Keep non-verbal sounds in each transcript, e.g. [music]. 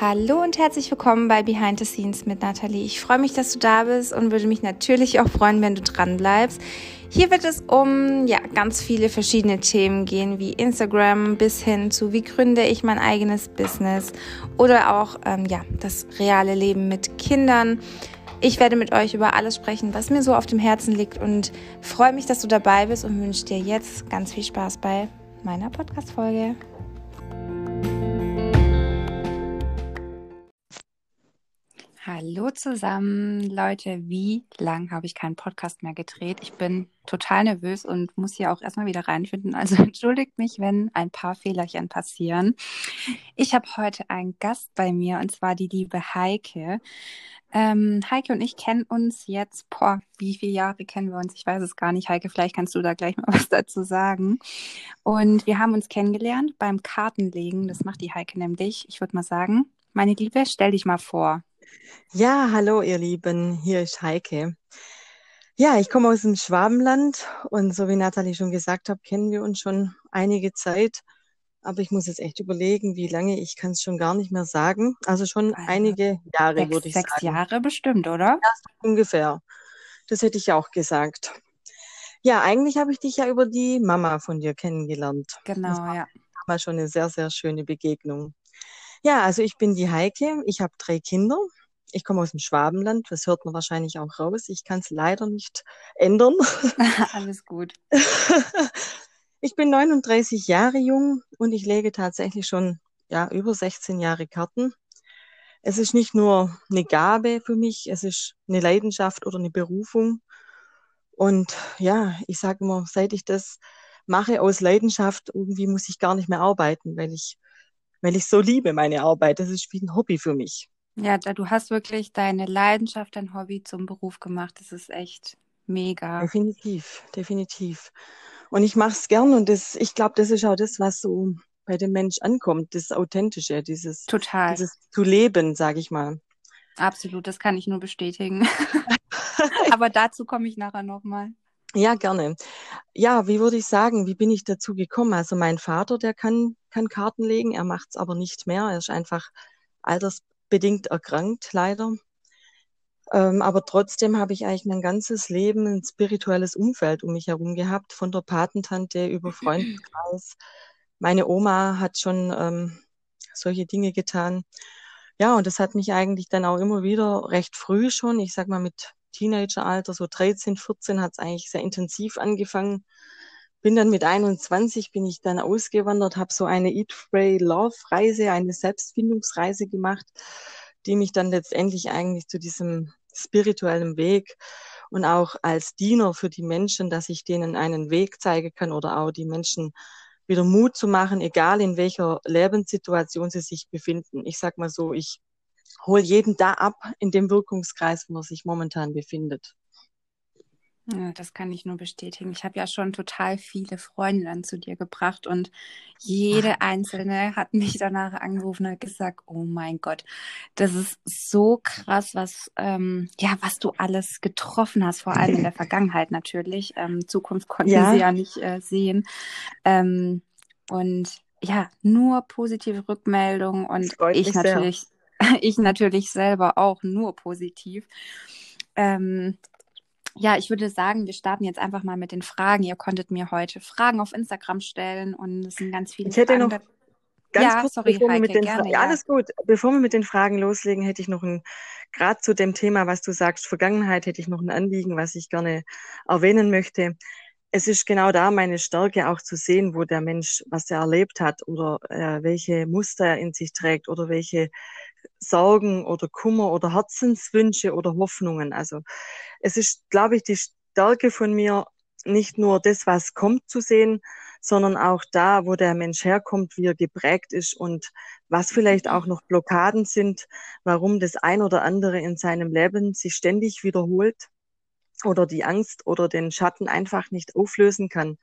Hallo und herzlich willkommen bei Behind the Scenes mit Nathalie. Ich freue mich, dass du da bist und würde mich natürlich auch freuen, wenn du dran bleibst. Hier wird es um ja ganz viele verschiedene Themen gehen, wie Instagram bis hin zu wie gründe ich mein eigenes Business oder auch ähm, ja das reale Leben mit Kindern. Ich werde mit euch über alles sprechen, was mir so auf dem Herzen liegt und freue mich, dass du dabei bist und wünsche dir jetzt ganz viel Spaß bei meiner Podcast-Folge. Hallo zusammen, Leute. Wie lang habe ich keinen Podcast mehr gedreht? Ich bin total nervös und muss hier auch erstmal wieder reinfinden. Also [laughs] entschuldigt mich, wenn ein paar Fehlerchen passieren. Ich habe heute einen Gast bei mir und zwar die liebe Heike. Ähm, Heike und ich kennen uns jetzt, boah, wie viele Jahre kennen wir uns? Ich weiß es gar nicht. Heike, vielleicht kannst du da gleich mal [laughs] was dazu sagen. Und wir haben uns kennengelernt beim Kartenlegen. Das macht die Heike nämlich. Ich würde mal sagen, meine Liebe, stell dich mal vor. Ja, hallo ihr Lieben, hier ist Heike. Ja, ich komme aus dem Schwabenland und so wie Nathalie schon gesagt hat, kennen wir uns schon einige Zeit. Aber ich muss jetzt echt überlegen, wie lange, ich kann es schon gar nicht mehr sagen. Also schon also einige Jahre, sechs, würde ich sechs sagen. Sechs Jahre bestimmt, oder? Ja, ungefähr. Das hätte ich auch gesagt. Ja, eigentlich habe ich dich ja über die Mama von dir kennengelernt. Genau, das war, ja. War schon eine sehr, sehr schöne Begegnung. Ja, also ich bin die Heike. Ich habe drei Kinder. Ich komme aus dem Schwabenland. Das hört man wahrscheinlich auch raus. Ich kann es leider nicht ändern. [laughs] Alles gut. [laughs] ich bin 39 Jahre jung und ich lege tatsächlich schon ja, über 16 Jahre Karten. Es ist nicht nur eine Gabe für mich, es ist eine Leidenschaft oder eine Berufung. Und ja, ich sage immer, seit ich das mache aus Leidenschaft, irgendwie muss ich gar nicht mehr arbeiten, weil ich weil ich so liebe meine Arbeit. Das ist wie ein Hobby für mich. Ja, du hast wirklich deine Leidenschaft, dein Hobby zum Beruf gemacht. Das ist echt mega. Definitiv, definitiv. Und ich mache es gern und das, ich glaube, das ist auch das, was so bei dem Mensch ankommt, das Authentische, dieses, Total. dieses zu leben, sage ich mal. Absolut, das kann ich nur bestätigen. [laughs] [laughs] Aber dazu komme ich nachher nochmal. Ja, gerne. Ja, wie würde ich sagen, wie bin ich dazu gekommen? Also mein Vater, der kann, kann Karten legen, er macht es aber nicht mehr. Er ist einfach altersbedingt erkrankt, leider. Ähm, aber trotzdem habe ich eigentlich mein ganzes Leben ein spirituelles Umfeld um mich herum gehabt, von der Patentante über Freundeskreis. Meine Oma hat schon ähm, solche Dinge getan. Ja, und das hat mich eigentlich dann auch immer wieder recht früh schon, ich sag mal mit Teenageralter, so 13, 14 hat es eigentlich sehr intensiv angefangen. Bin dann mit 21 bin ich dann ausgewandert, habe so eine Eat, Pray, Love Reise, eine Selbstfindungsreise gemacht, die mich dann letztendlich eigentlich zu diesem spirituellen Weg und auch als Diener für die Menschen, dass ich denen einen Weg zeigen kann oder auch die Menschen wieder Mut zu machen, egal in welcher Lebenssituation sie sich befinden. Ich sag mal so, ich hol jeden da ab in dem Wirkungskreis, wo er sich momentan befindet. Ja, das kann ich nur bestätigen. Ich habe ja schon total viele Freundinnen zu dir gebracht und jede einzelne hat mich danach angerufen und gesagt, oh mein Gott, das ist so krass, was, ähm, ja, was du alles getroffen hast, vor allem in der [laughs] Vergangenheit natürlich. Ähm, Zukunft konnten ja. sie ja nicht äh, sehen. Ähm, und ja, nur positive Rückmeldungen und ich natürlich. [laughs] ich natürlich selber auch nur positiv. Ähm, ja, ich würde sagen, wir starten jetzt einfach mal mit den Fragen. Ihr konntet mir heute Fragen auf Instagram stellen und es sind ganz viele ich hätte Fragen. Noch ganz ja, kurz, sorry, bevor Heike, wir mit den gerne, ja. alles gut. Bevor wir mit den Fragen loslegen, hätte ich noch ein, gerade zu dem Thema, was du sagst, Vergangenheit, hätte ich noch ein Anliegen, was ich gerne erwähnen möchte. Es ist genau da meine Stärke auch zu sehen, wo der Mensch, was er erlebt hat oder äh, welche Muster er in sich trägt oder welche Sorgen oder Kummer oder Herzenswünsche oder Hoffnungen. Also es ist, glaube ich, die Stärke von mir, nicht nur das, was kommt zu sehen, sondern auch da, wo der Mensch herkommt, wie er geprägt ist und was vielleicht auch noch Blockaden sind, warum das ein oder andere in seinem Leben sich ständig wiederholt oder die Angst oder den Schatten einfach nicht auflösen kann.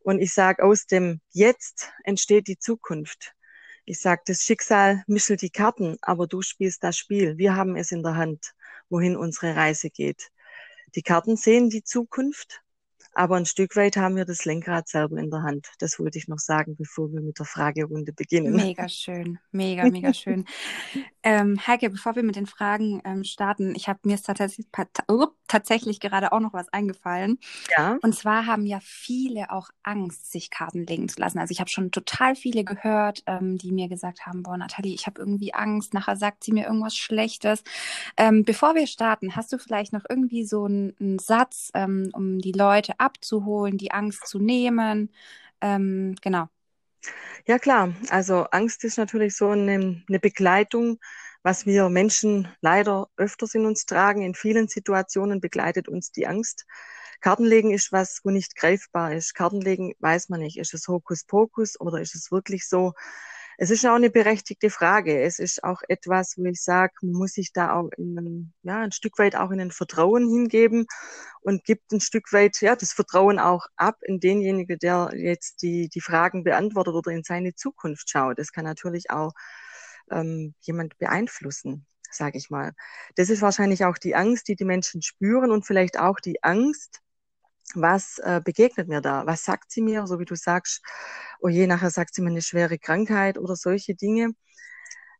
Und ich sage, aus dem Jetzt entsteht die Zukunft. Ich sage, das Schicksal mischelt die Karten, aber du spielst das Spiel. Wir haben es in der Hand, wohin unsere Reise geht. Die Karten sehen die Zukunft, Aber ein Stück weit haben wir das Lenkrad selber in der Hand. Das wollte ich noch sagen, bevor wir mit der Fragerunde beginnen. Mega schön, mega, mega [laughs] schön. Ähm, Heike, bevor wir mit den Fragen ähm, starten, ich habe mir tatsächlich, tatsächlich gerade auch noch was eingefallen. Ja. Und zwar haben ja viele auch Angst, sich Karten legen zu lassen. Also ich habe schon total viele gehört, ähm, die mir gesagt haben, boah, Nathalie, ich habe irgendwie Angst, nachher sagt sie mir irgendwas Schlechtes. Ähm, bevor wir starten, hast du vielleicht noch irgendwie so einen, einen Satz, ähm, um die Leute abzuholen, die Angst zu nehmen. Ähm, genau. Ja klar, also Angst ist natürlich so eine, eine Begleitung, was wir Menschen leider öfters in uns tragen. In vielen Situationen begleitet uns die Angst. Kartenlegen ist was, wo nicht greifbar ist. Kartenlegen weiß man nicht, ist es Hokuspokus oder ist es wirklich so, es ist auch eine berechtigte Frage. Es ist auch etwas, wo ich sage, man muss sich da auch in ein, ja, ein Stück weit auch in ein Vertrauen hingeben und gibt ein Stück weit ja, das Vertrauen auch ab in denjenigen, der jetzt die, die Fragen beantwortet oder in seine Zukunft schaut. Das kann natürlich auch ähm, jemand beeinflussen, sage ich mal. Das ist wahrscheinlich auch die Angst, die die Menschen spüren und vielleicht auch die Angst, was äh, begegnet mir da? Was sagt sie mir? So wie du sagst, oh je, nachher sagt sie mir eine schwere Krankheit oder solche Dinge.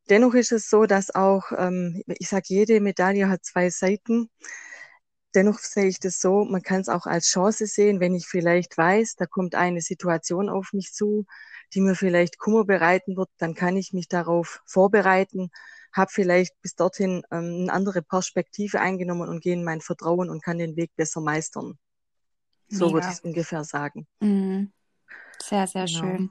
Dennoch ist es so, dass auch, ähm, ich sage, jede Medaille hat zwei Seiten. Dennoch sehe ich das so, man kann es auch als Chance sehen, wenn ich vielleicht weiß, da kommt eine Situation auf mich zu, die mir vielleicht Kummer bereiten wird, dann kann ich mich darauf vorbereiten, habe vielleicht bis dorthin ähm, eine andere Perspektive eingenommen und gehe in mein Vertrauen und kann den Weg besser meistern. So würde ich es ungefähr sagen. Mhm. Sehr, sehr genau. schön.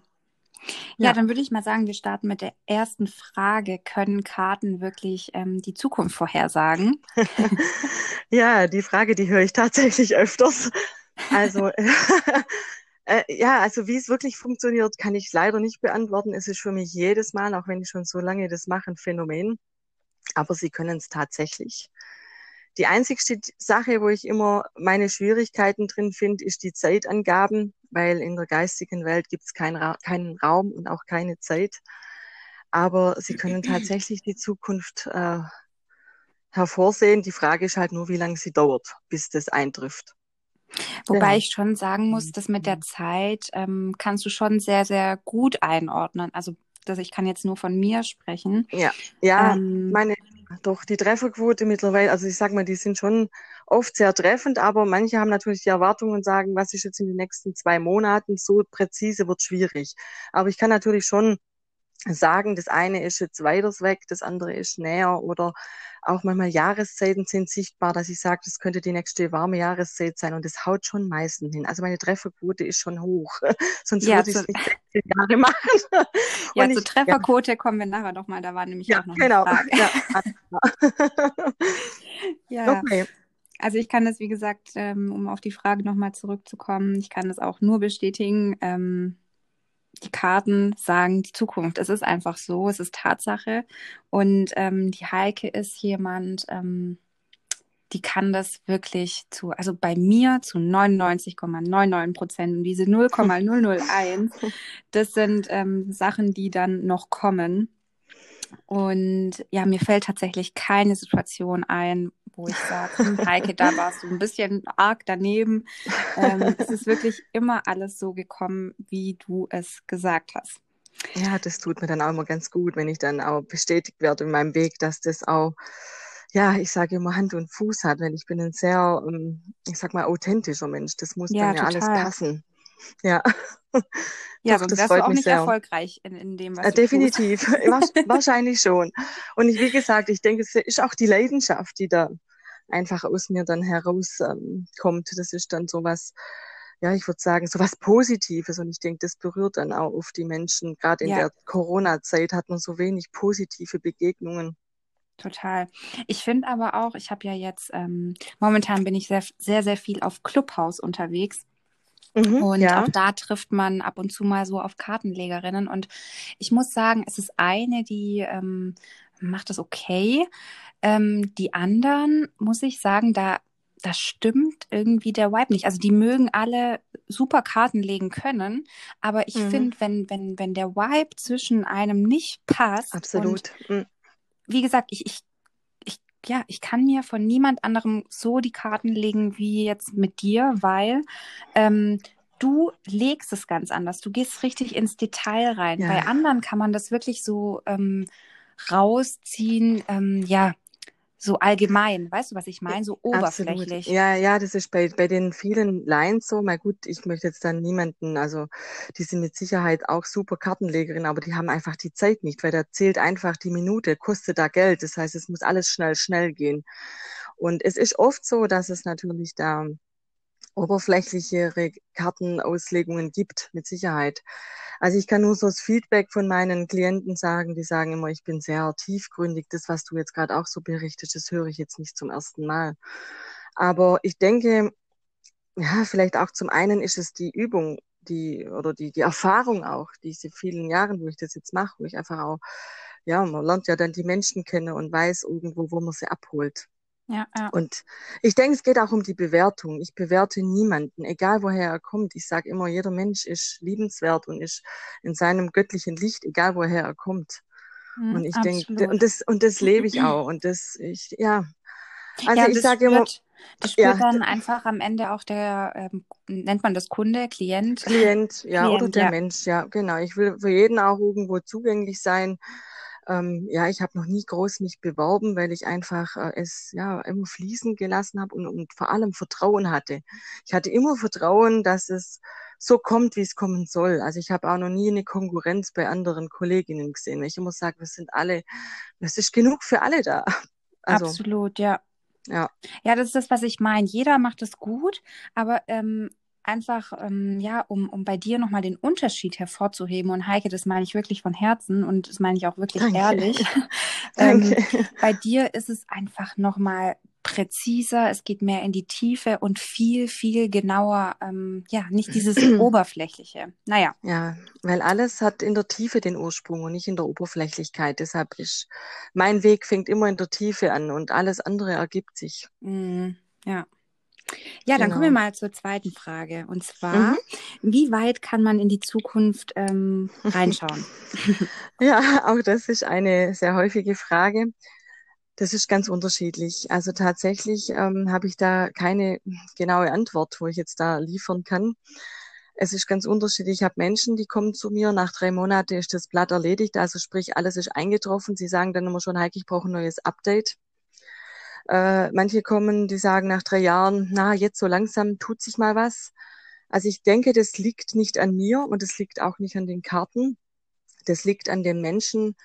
Ja, ja, dann würde ich mal sagen, wir starten mit der ersten Frage. Können Karten wirklich ähm, die Zukunft vorhersagen? [laughs] [laughs] ja, die Frage, die höre ich tatsächlich öfters. Also, [laughs] äh, ja, also wie es wirklich funktioniert, kann ich leider nicht beantworten. Es ist für mich jedes Mal, auch wenn ich schon so lange das mache, ein Phänomen. Aber sie können es tatsächlich. Die einzigste Sache, wo ich immer meine Schwierigkeiten drin finde, ist die Zeitangaben, weil in der geistigen Welt gibt es kein Ra keinen Raum und auch keine Zeit. Aber sie können tatsächlich die Zukunft äh, hervorsehen. Die Frage ist halt nur, wie lange sie dauert, bis das eintrifft. Wobei ja. ich schon sagen muss, dass mit der Zeit ähm, kannst du schon sehr, sehr gut einordnen. Also dass ich kann jetzt nur von mir sprechen. Ja, ja, ähm, meine doch, die Trefferquote mittlerweile, also ich sag mal, die sind schon oft sehr treffend, aber manche haben natürlich die Erwartung und sagen, was ist jetzt in den nächsten zwei Monaten, so präzise wird schwierig. Aber ich kann natürlich schon sagen, das eine ist jetzt weiters weg, das andere ist näher oder auch manchmal Jahreszeiten sind sichtbar, dass ich sage, das könnte die nächste warme Jahreszeit sein und das haut schon meistens hin. Also meine Trefferquote ist schon hoch, [laughs] sonst ja, würde ich es nicht 16 Jahre machen. ja, zur Trefferquote ja. kommen wir nachher nochmal, da war nämlich ja, auch noch genau. eine Frage. Ja, [laughs] [laughs] ja. Okay. Also ich kann das, wie gesagt, ähm, um auf die Frage nochmal zurückzukommen, ich kann das auch nur bestätigen. Die Karten sagen die Zukunft. Es ist einfach so, es ist Tatsache. Und ähm, die Heike ist jemand, ähm, die kann das wirklich zu, also bei mir zu 99,99 Prozent. Und diese 0,001, [laughs] das sind ähm, Sachen, die dann noch kommen. Und ja, mir fällt tatsächlich keine Situation ein, wo ich sage, hm, Heike, da warst du ein bisschen arg daneben. Ähm, es ist wirklich immer alles so gekommen, wie du es gesagt hast. Ja, das tut mir dann auch immer ganz gut, wenn ich dann auch bestätigt werde in meinem Weg, dass das auch, ja, ich sage immer Hand und Fuß hat, weil ich bin ein sehr, ähm, ich sag mal, authentischer Mensch. Das muss ja, dann ja total. alles passen. Ja. Ja, Doch, sonst wärst du auch nicht sehr. erfolgreich in, in dem, was äh, du Definitiv, [laughs] wahrscheinlich schon. Und wie gesagt, ich denke, es ist auch die Leidenschaft, die da einfach aus mir dann herauskommt. Ähm, das ist dann sowas, ja, ich würde sagen, sowas Positives. Und ich denke, das berührt dann auch oft die Menschen. Gerade in ja. der Corona-Zeit hat man so wenig positive Begegnungen. Total. Ich finde aber auch, ich habe ja jetzt, ähm, momentan bin ich sehr, sehr, sehr viel auf Clubhouse unterwegs. Mhm, und ja. auch da trifft man ab und zu mal so auf Kartenlegerinnen. Und ich muss sagen, es ist eine, die ähm, macht das okay. Ähm, die anderen, muss ich sagen, da, da stimmt irgendwie der Vibe nicht. Also die mögen alle super Karten legen können, aber ich mhm. finde, wenn, wenn, wenn der Vibe zwischen einem nicht passt. Absolut. Und, mhm. Wie gesagt, ich, ich ja, ich kann mir von niemand anderem so die Karten legen wie jetzt mit dir, weil ähm, du legst es ganz anders. Du gehst richtig ins Detail rein. Ja. Bei anderen kann man das wirklich so ähm, rausziehen, ähm, ja, so allgemein. Weißt du, was ich meine? So oberflächlich. Absolut. Ja, ja, das ist bei, bei den vielen Lines so. Mal gut, ich möchte jetzt dann niemanden, also die sind mit Sicherheit auch super Kartenlegerin, aber die haben einfach die Zeit nicht, weil da zählt einfach die Minute, kostet da Geld. Das heißt, es muss alles schnell, schnell gehen. Und es ist oft so, dass es natürlich da oberflächlichere Kartenauslegungen gibt, mit Sicherheit. Also ich kann nur so das Feedback von meinen Klienten sagen, die sagen immer, ich bin sehr tiefgründig. Das, was du jetzt gerade auch so berichtest, das höre ich jetzt nicht zum ersten Mal. Aber ich denke, ja, vielleicht auch zum einen ist es die Übung, die oder die, die Erfahrung auch, diese vielen Jahren, wo ich das jetzt mache, wo ich einfach auch, ja, man lernt ja dann die Menschen kennen und weiß irgendwo, wo man sie abholt. Ja, ja. Und ich denke, es geht auch um die Bewertung. Ich bewerte niemanden, egal woher er kommt. Ich sage immer, jeder Mensch ist liebenswert und ist in seinem göttlichen Licht, egal woher er kommt. Hm, Und ich denke, und das, und das lebe ich auch. Und das, ich, ja. Also ja, ich sage immer, das spürt ja, dann einfach am Ende auch der, ähm, nennt man das Kunde, Klient? Klient, ja, oder Klient, der ja. Mensch, ja, genau. Ich will für jeden auch irgendwo zugänglich sein. Ähm, ja, ich habe noch nie groß mich beworben, weil ich einfach äh, es ja immer fließen gelassen habe und, und vor allem Vertrauen hatte. Ich hatte immer Vertrauen, dass es so kommt, wie es kommen soll. Also ich habe auch noch nie eine Konkurrenz bei anderen Kolleginnen gesehen. Weil ich immer sage, wir sind alle, es ist genug für alle da. [laughs] Also Absolut, ja. ja, Ja, das ist das, was ich meine. Jeder macht es gut, aber ähm, einfach, ähm, ja, um, um bei dir nochmal den Unterschied hervorzuheben. Und Heike, das meine ich wirklich von Herzen und das meine ich auch wirklich danke, ehrlich. [laughs] ähm, bei dir ist es einfach nochmal präziser, es geht mehr in die Tiefe und viel, viel genauer, ähm, ja, nicht dieses [clears throat] Oberflächliche. Naja, Ja, weil alles hat in der Tiefe den Ursprung und nicht in der Oberflächlichkeit. Deshalb ist mein Weg fängt immer in der Tiefe an und alles andere ergibt sich. mm, ja. Ja, dann kommen wir Genau. mal zur zweiten Frage. Und Mhm. zwar, wie weit kann man in die Zukunft ähm, reinschauen? [laughs] Ja, auch das ist eine sehr häufige Frage. Das ist ganz unterschiedlich. Also tatsächlich ähm, habe ich da keine genaue Antwort, wo ich jetzt da liefern kann. Es ist ganz unterschiedlich. Ich habe Menschen, die kommen zu mir, nach drei Monaten ist das Blatt erledigt, also sprich, alles ist eingetroffen. Sie sagen dann immer schon, Heike, ich brauche ein neues Update. Äh, manche kommen, die sagen nach drei Jahren, na, jetzt so langsam tut sich mal was. Also ich denke, das liegt nicht an mir und es liegt auch nicht an den Karten. Das liegt an den Menschen,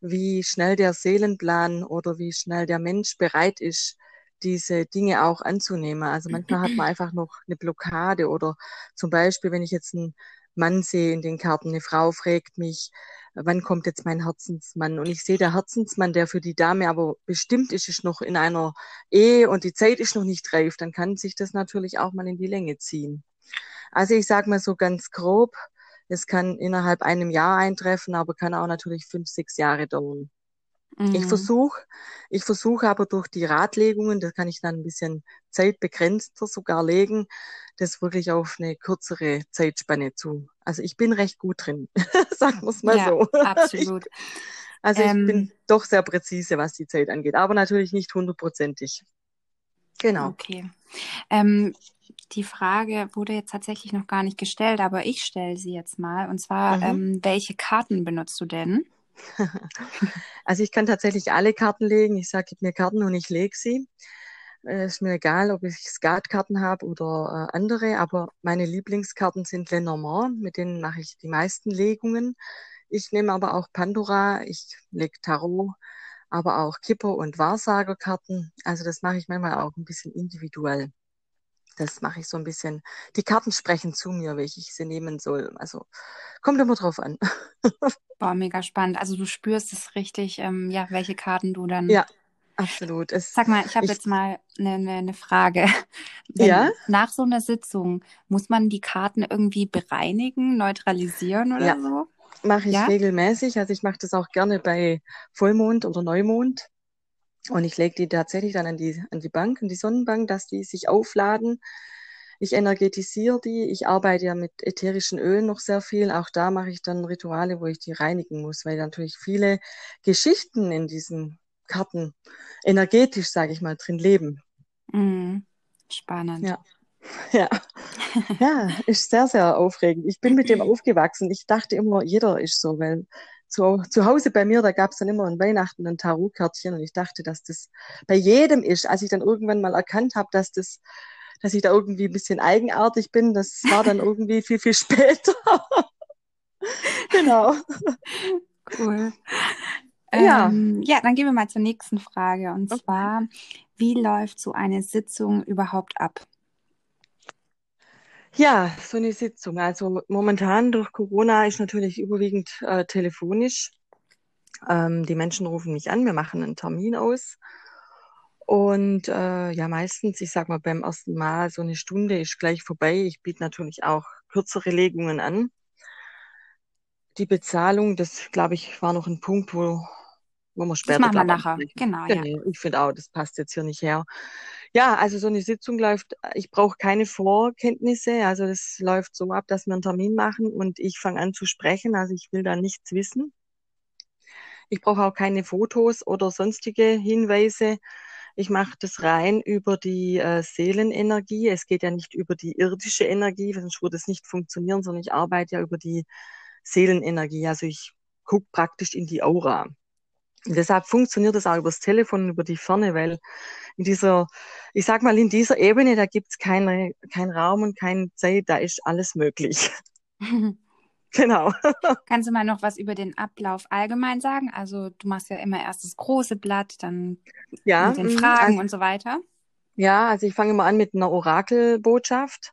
wie schnell der Seelenplan oder wie schnell der Mensch bereit ist, diese Dinge auch anzunehmen. Also manchmal hat man einfach noch eine Blockade oder zum Beispiel, wenn ich jetzt einen Mann sehe in den Karten, eine Frau fragt mich, wann kommt jetzt mein Herzensmann? Und ich sehe der Herzensmann, der für die Dame aber bestimmt ist, ist noch in einer Ehe und die Zeit ist noch nicht reif, dann kann sich das natürlich auch mal in die Länge ziehen. Also ich sage mal so ganz grob, es kann innerhalb einem Jahr eintreffen, aber kann auch natürlich fünf, sechs Jahre dauern. Ich Mhm. versuche, ich versuche aber durch die Ratlegungen, das kann ich dann ein bisschen zeitbegrenzter sogar legen, das wirklich auf eine kürzere Zeitspanne zu. Also ich bin recht gut drin, [laughs] sagen wir es mal Ja, so. [laughs] Ich, absolut. also ich Ähm, bin doch sehr präzise, was die Zeit angeht, aber natürlich nicht hundertprozentig. Genau. okay. Ähm, die Frage wurde jetzt tatsächlich noch gar nicht gestellt, aber ich stelle sie jetzt mal. Und zwar, Mhm. ähm, welche Karten benutzt du denn? [laughs] Also ich kann tatsächlich alle Karten legen. Ich sage, gib mir Karten und ich lege sie. Äh, ist mir egal, ob ich Skatkarten habe oder äh, andere, aber meine Lieblingskarten sind Lenormand, mit denen mache ich die meisten Legungen. Ich nehme aber auch Pandora, ich lege Tarot, aber auch Kipper und Wahrsagerkarten. Also das mache ich manchmal auch ein bisschen individuell. Das mache ich so ein bisschen. Die Karten sprechen zu mir, welche ich sie nehmen soll. Also kommt immer drauf an. [laughs] Boah, mega spannend. Also du spürst es richtig, ähm, ja, welche Karten du dann. Ja, absolut. Es, Sag mal, ich habe jetzt mal eine, eine, eine Frage. [laughs] Wenn ja, nach so einer Sitzung muss man die Karten irgendwie bereinigen, neutralisieren oder ja, so? mache ich Ja? regelmäßig. Also ich mache das auch gerne bei Vollmond oder Neumond. Und ich lege die tatsächlich dann an die, an die Bank, an die Sonnenbank, dass die sich aufladen. Ich energetisiere die. Ich arbeite ja mit ätherischen Ölen noch sehr viel. Auch da mache ich dann Rituale, wo ich die reinigen muss, weil natürlich viele Geschichten in diesen Karten energetisch, sage ich mal, drin leben. Mhm. Spannend. Ja. [laughs] Ja. ja, ist sehr, sehr aufregend. Ich bin mit dem [clears throat] aufgewachsen. Ich dachte immer, jeder ist so, weil zu, zu Hause bei mir, da gab es dann immer an Weihnachten ein Tarotkärtchen und ich dachte, dass das bei jedem ist. Als ich dann irgendwann mal erkannt habe, dass das, dass ich da irgendwie ein bisschen eigenartig bin, das war dann irgendwie [laughs] viel, viel später. [laughs] genau. Cool. Ja. Ähm, ja, dann gehen wir mal zur nächsten Frage. Und okay. zwar, wie läuft so eine Sitzung überhaupt ab? Ja, so eine Sitzung. Also momentan durch Corona ist natürlich überwiegend äh, telefonisch. Ähm, die Menschen rufen mich an, wir machen einen Termin aus. Und äh, ja, meistens, ich sag mal, beim ersten Mal so eine Stunde ist gleich vorbei. Ich biete natürlich auch kürzere Legungen an. Die Bezahlung, das glaube ich, war noch ein Punkt, wo, wo wir später. Das machen wir nachher. Genau, ja. Ich finde auch, das passt jetzt hier nicht her. Ja, also so eine Sitzung läuft, ich brauche keine Vorkenntnisse. Also das läuft so ab, dass wir einen Termin machen und ich fange an zu sprechen. Also ich will da nichts wissen. Ich brauche auch keine Fotos oder sonstige Hinweise. Ich mache das rein über die äh, Seelenenergie. Es geht ja nicht über die irdische Energie, sonst würde es nicht funktionieren, sondern ich arbeite ja über die Seelenenergie. Also ich gucke praktisch in die Aura. Und deshalb funktioniert das auch übers Telefon, über die Ferne, weil in dieser, ich sag mal, in dieser Ebene, da gibt's keine, kein Raum und keine Zeit, da ist alles möglich. [laughs] [laughs] genau. Kannst du mal noch was über den Ablauf allgemein sagen? Also du machst ja immer erst das große Blatt, dann ja, mit den mm, Fragen also, und so weiter. Ja, also ich fange immer an mit einer Orakelbotschaft.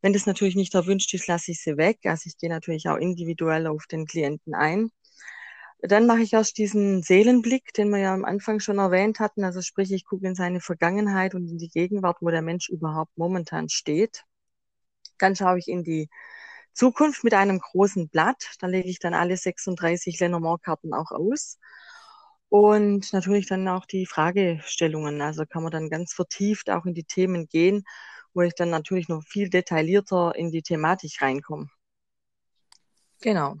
Wenn das natürlich nicht erwünscht ist, lasse ich sie weg. Also ich gehe natürlich auch individuell auf den Klienten ein. Dann mache ich erst diesen Seelenblick, den wir ja am Anfang schon erwähnt hatten. Also sprich, ich gucke in seine Vergangenheit und in die Gegenwart, wo der Mensch überhaupt momentan steht. Dann schaue ich in die Zukunft mit einem großen Blatt. Da lege ich dann alle 36 Lenormand-Karten auch aus. Und natürlich dann auch die Fragestellungen. Also kann man dann ganz vertieft auch in die Themen gehen, wo ich dann natürlich noch viel detaillierter in die Thematik reinkomme. Genau.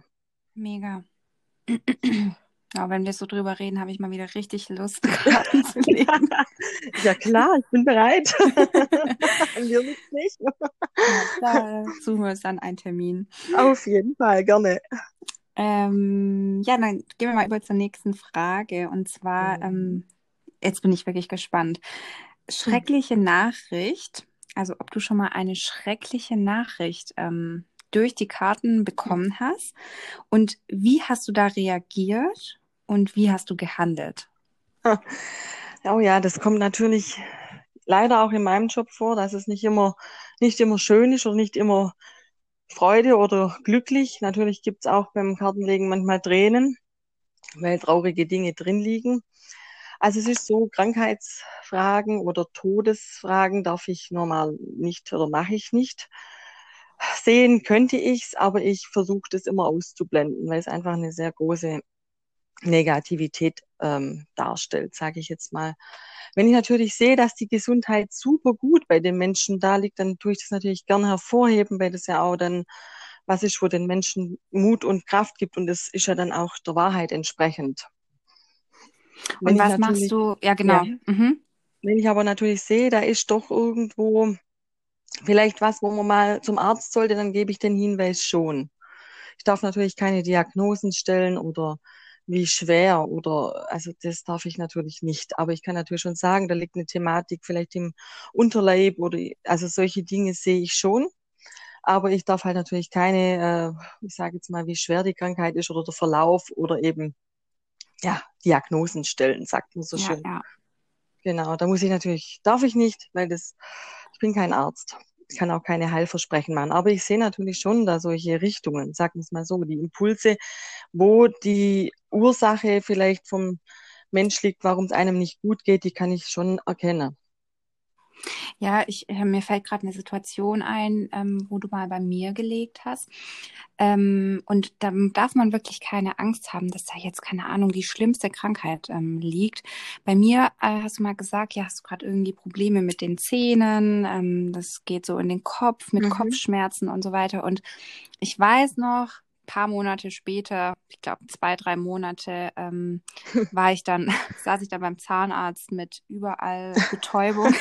Mega. Ja, wenn wir so drüber reden, habe ich mal wieder richtig Lust, [laughs] Karten zu legen. ja, klar, ich bin bereit. [laughs] wir nicht. Da suchen wir uns dann einen Termin. Auf jeden Fall, gerne. Ähm, ja, dann gehen wir mal über zur nächsten Frage. Und zwar, mhm. ähm, jetzt bin ich wirklich gespannt. Schreckliche Nachricht. Also, ob du schon mal eine schreckliche Nachricht ähm, durch die Karten bekommen hast. Und wie hast du da reagiert und wie hast du gehandelt? [laughs] Oh ja, das kommt natürlich leider auch in meinem Job vor, dass es nicht immer, nicht immer schön ist oder nicht immer Freude oder glücklich. Natürlich gibt es auch beim Kartenlegen manchmal Tränen, weil traurige Dinge drin liegen. Also es ist so, Krankheitsfragen oder Todesfragen darf ich normal nicht oder mache ich nicht. Sehen könnte ich's, aber ich versuche das immer auszublenden, weil es einfach eine sehr große Negativität ähm, darstellt, sage ich jetzt mal. Wenn ich natürlich sehe, dass die Gesundheit super gut bei den Menschen da liegt, dann tue ich das natürlich gerne hervorheben, weil das ja auch dann was ist, wo den Menschen Mut und Kraft gibt und das ist ja dann auch der Wahrheit entsprechend. Wenn und was machst du? Ja, genau. Ja, mhm. Wenn ich aber natürlich sehe, da ist doch irgendwo vielleicht was, wo man mal zum Arzt sollte, dann gebe ich den Hinweis schon. Ich darf natürlich keine Diagnosen stellen oder wie schwer oder also das darf ich natürlich nicht. Aber ich kann natürlich schon sagen, da liegt eine Thematik vielleicht im Unterleib oder also solche Dinge sehe ich schon. Aber ich darf halt natürlich keine, äh, ich sage jetzt mal, wie schwer die Krankheit ist oder der Verlauf oder eben ja Diagnosen stellen, sagt man so ja, schön. Ja. Genau, da muss ich natürlich, darf ich nicht, weil das ich bin kein Arzt. Ich kann auch keine Heilversprechen machen. Aber ich sehe natürlich schon da solche Richtungen, sagen wir es mal so, die Impulse, wo die Ursache vielleicht vom Mensch liegt, warum es einem nicht gut geht, die kann ich schon erkennen. Ja, ich, äh, mir fällt gerade eine Situation ein, ähm, wo du mal bei mir gelegt hast. Ähm, und da darf man wirklich keine Angst haben, dass da jetzt, keine Ahnung, die schlimmste Krankheit ähm, liegt. Bei mir äh, hast du mal gesagt, ja, hast du gerade irgendwie Probleme mit den Zähnen, ähm, das geht so in den Kopf mit mhm. Kopfschmerzen und so weiter. Und ich weiß noch, paar Monate später, ich glaube zwei, drei Monate, ähm, [laughs] war ich dann, [laughs] saß ich dann beim Zahnarzt mit überall Betäubung.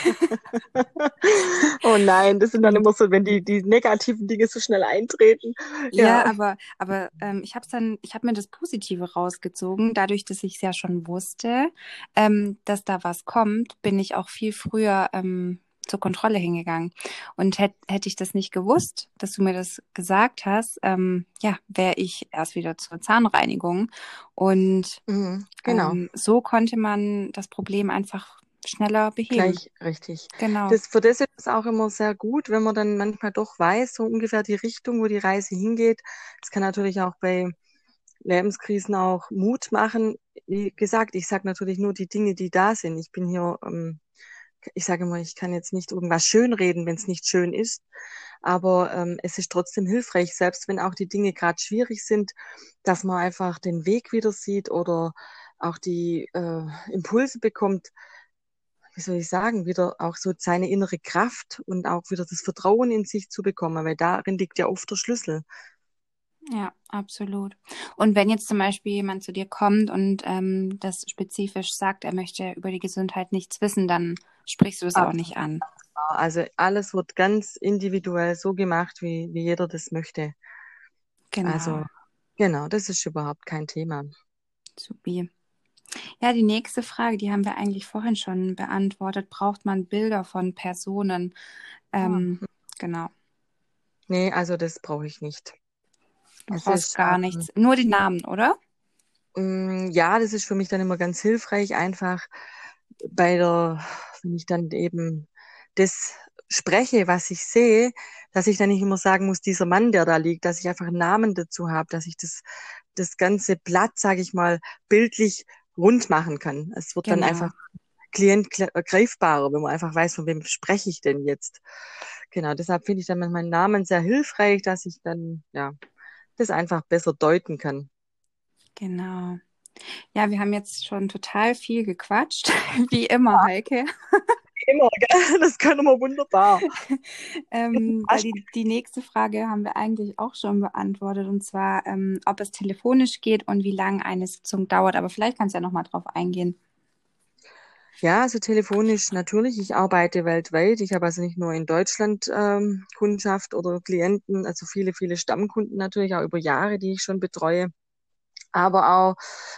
[laughs] oh nein, das sind dann immer so, wenn die, die negativen Dinge so schnell eintreten. Ja, ja aber, aber ähm, ich habe dann, ich habe mir das Positive rausgezogen, dadurch, dass ich es ja schon wusste, ähm, dass da was kommt, bin ich auch viel früher ähm, zur Kontrolle hingegangen. Und hätte hätte ich das nicht gewusst, dass du mir das gesagt hast, ähm, ja, wäre ich erst wieder zur Zahnreinigung. Und mhm, genau. Ähm, so konnte man das Problem einfach schneller beheben. Gleich richtig. Genau. Das, für das ist es auch immer sehr gut, wenn man dann manchmal doch weiß, so ungefähr die Richtung, wo die Reise hingeht. Das kann natürlich auch bei Lebenskrisen auch Mut machen. Wie gesagt, ich sage natürlich nur die Dinge, die da sind. Ich bin hier ähm, ich sage mal, ich kann jetzt nicht irgendwas schönreden, wenn es nicht schön ist, aber ähm, es ist trotzdem hilfreich, selbst wenn auch die Dinge gerade schwierig sind, dass man einfach den Weg wieder sieht oder auch die äh, Impulse bekommt, wie soll ich sagen, wieder auch so seine innere Kraft und auch wieder das Vertrauen in sich zu bekommen, weil darin liegt ja oft der Schlüssel. Ja, absolut. Und wenn jetzt zum Beispiel jemand zu dir kommt und ähm, das spezifisch sagt, er möchte über die Gesundheit nichts wissen, dann sprichst du es auch nicht an. Also alles wird ganz individuell so gemacht, wie, wie jeder das möchte. Genau. Also genau, das ist überhaupt kein Thema. Supi. Ja, die nächste Frage, die haben wir eigentlich vorhin schon beantwortet. Braucht man Bilder von Personen? Ähm, oh. Genau. Nee, also das brauche ich nicht. Du das brauchst ist, gar nichts. Nur die Namen, oder? Mm, ja, das ist für mich dann immer ganz hilfreich, einfach bei der, wenn ich dann eben das spreche, was ich sehe, dass ich dann nicht immer sagen muss, dieser Mann, der da liegt, dass ich einfach einen Namen dazu habe, dass ich das, das ganze Blatt, sage ich mal, bildlich rund machen kann. Es wird genau. dann einfach Klient greifbarer, wenn man einfach weiß, von wem spreche ich denn jetzt. Genau, deshalb finde ich dann meinen Namen sehr hilfreich, dass ich dann, ja, das einfach besser deuten kann. Genau. Ja, wir haben jetzt schon total viel gequatscht, [laughs] wie immer, Heike. Immer, gell? [laughs] das können wir wunderbar. [laughs] ähm, die, die nächste Frage haben wir eigentlich auch schon beantwortet, und zwar, ähm, ob es telefonisch geht und wie lange eine Sitzung dauert. Aber vielleicht kannst du ja nochmal drauf eingehen. Ja, also telefonisch natürlich. Ich arbeite weltweit. Ich habe also nicht nur in Deutschland ähm, Kundschaft oder Klienten, also viele, viele Stammkunden natürlich auch über Jahre, die ich schon betreue aber auch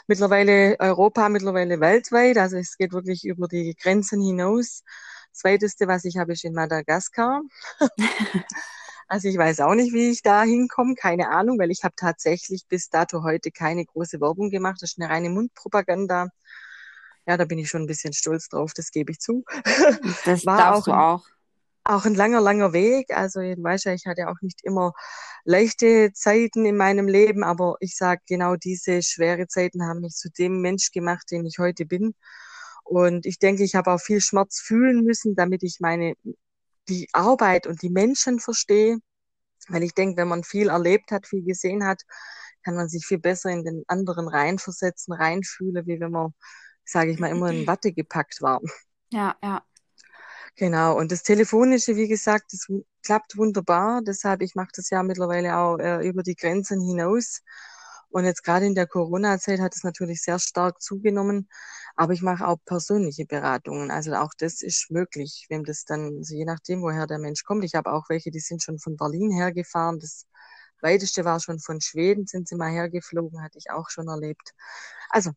mittlerweile Europa, mittlerweile weltweit. Also es geht wirklich über die Grenzen hinaus. Das weiteste, was ich habe, ist in Madagaskar. [laughs] also ich weiß auch nicht, wie ich da hinkomme, keine Ahnung, weil ich habe tatsächlich bis dato heute keine große Werbung gemacht. Das ist eine reine Mundpropaganda. Ja, da bin ich schon ein bisschen stolz drauf, das gebe ich zu. [laughs] Das War darfst auch, du auch auch ein langer, langer Weg. Also ich weiß ja, ich hatte auch nicht immer leichte Zeiten in meinem Leben, aber ich sage genau diese schwere Zeiten haben mich zu dem Mensch gemacht, den ich heute bin. Und ich denke, ich habe auch viel Schmerz fühlen müssen, damit ich meine die Arbeit und die Menschen verstehe. Weil ich denke, wenn man viel erlebt hat, viel gesehen hat, kann man sich viel besser in den anderen reinversetzen, reinfühlen, wie wenn man, sage ich mal, immer in [laughs] Watte gepackt war. Ja, ja. Genau, und das Telefonische, wie gesagt, das klappt wunderbar. Deshalb, ich mache das ja mittlerweile auch äh, über die Grenzen hinaus. Und jetzt gerade in der Corona-Zeit hat es natürlich sehr stark zugenommen. Aber ich mache auch persönliche Beratungen. Also auch das ist möglich, wenn das dann, also je nachdem, woher der Mensch kommt. Ich habe auch welche, die sind schon von Berlin hergefahren. Das weiteste war schon von Schweden, sind sie mal hergeflogen, hatte ich auch schon erlebt. Also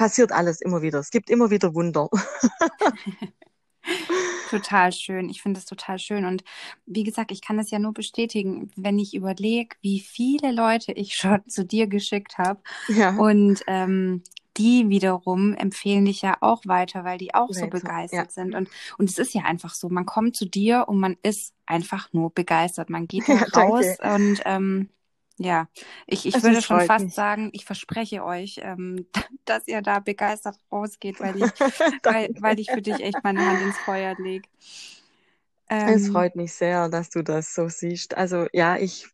passiert alles immer wieder. Es gibt immer wieder Wunder. [laughs] Total schön. Ich finde es total schön. Und wie gesagt, ich kann das ja nur bestätigen, wenn ich überlege, wie viele Leute ich schon zu dir geschickt habe. Ja. Und ähm, die wiederum empfehlen dich ja auch weiter, weil die auch so begeistert ja. sind. Und, und es ist ja einfach so, man kommt zu dir und man ist einfach nur begeistert. Man geht [laughs] ja, raus danke. und ähm, ja, ich, ich würde schon fast mich. sagen, ich verspreche euch, ähm, [laughs] dass ihr da begeistert rausgeht, weil ich, [laughs] weil, weil ich für dich echt meine Hand ins Feuer lege. Ähm, es freut mich sehr, dass du das so siehst. Also ja, ich,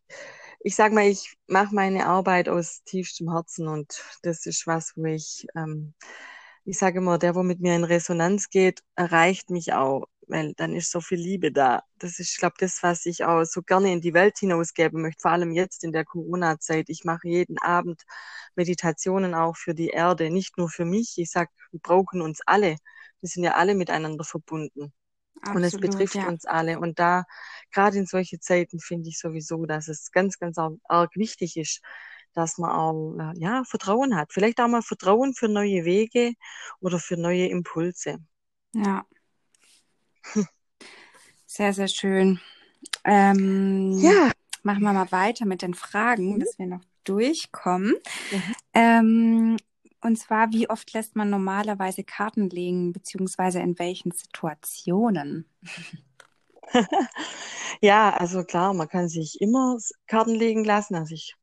ich sag mal, ich mache meine Arbeit aus tiefstem Herzen und das ist was, wo ich, ähm, ich sage immer, der, wo mit mir in Resonanz geht, erreicht mich auch weil dann ist so viel Liebe da. Das ist, ich glaube, das, was ich auch so gerne in die Welt hinausgeben möchte, vor allem jetzt in der Corona-Zeit. Ich mache jeden Abend Meditationen auch für die Erde, nicht nur für mich. Ich sag, wir brauchen uns alle. Wir sind ja alle miteinander verbunden. Absolut, und es betrifft ja. uns alle. Und da, gerade in solche Zeiten, finde ich sowieso, dass es ganz, ganz arg wichtig ist, dass man auch äh, ja, Vertrauen hat. Vielleicht auch mal Vertrauen für neue Wege oder für neue Impulse. Ja. Sehr, sehr schön. Ähm, ja. Machen wir mal weiter mit den Fragen, mhm. dass wir noch durchkommen. Mhm. Ähm, und zwar, wie oft lässt man normalerweise Karten legen, beziehungsweise in welchen Situationen? [laughs] ja, also klar, man kann sich immer Karten legen lassen. Also ich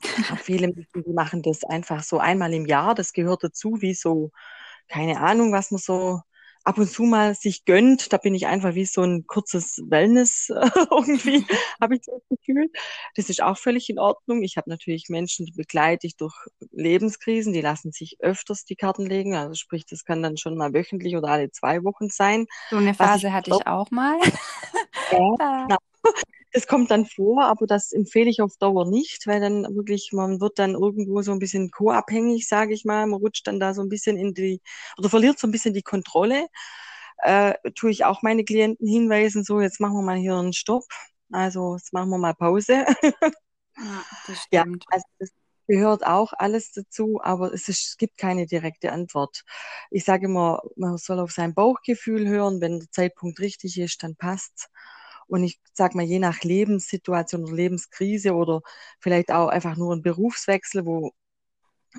[laughs] habe viele Menschen, die machen das einfach so einmal im Jahr. Das gehört dazu, wie so, keine Ahnung, was man so ab und zu mal sich gönnt. Da bin ich einfach wie so ein kurzes Wellness [laughs] irgendwie, [laughs] habe ich das Gefühl. Das ist auch völlig in Ordnung. Ich habe natürlich Menschen, die begleite ich durch Lebenskrisen, die lassen sich öfters die Karten legen. Also sprich, das kann dann schon mal wöchentlich oder alle zwei Wochen sein. So eine Phase ich hatte ich auch mal. Ja, [laughs] genau es kommt dann vor, aber das empfehle ich auf Dauer nicht, weil dann wirklich, man wird dann irgendwo so ein bisschen co-abhängig, sage ich mal. Man rutscht dann da so ein bisschen in die, oder verliert so ein bisschen die Kontrolle. Äh, tue ich auch meine Klienten hinweisen, so, jetzt machen wir mal hier einen Stopp. Also, jetzt machen wir mal Pause. [laughs] Ja, das stimmt. Ja, also das gehört auch alles dazu, aber es, ist, es gibt keine direkte Antwort. Ich sage immer, man soll auf sein Bauchgefühl hören. Wenn der Zeitpunkt richtig ist, dann passt's. Und ich sag mal, je nach Lebenssituation oder Lebenskrise oder vielleicht auch einfach nur ein Berufswechsel, wo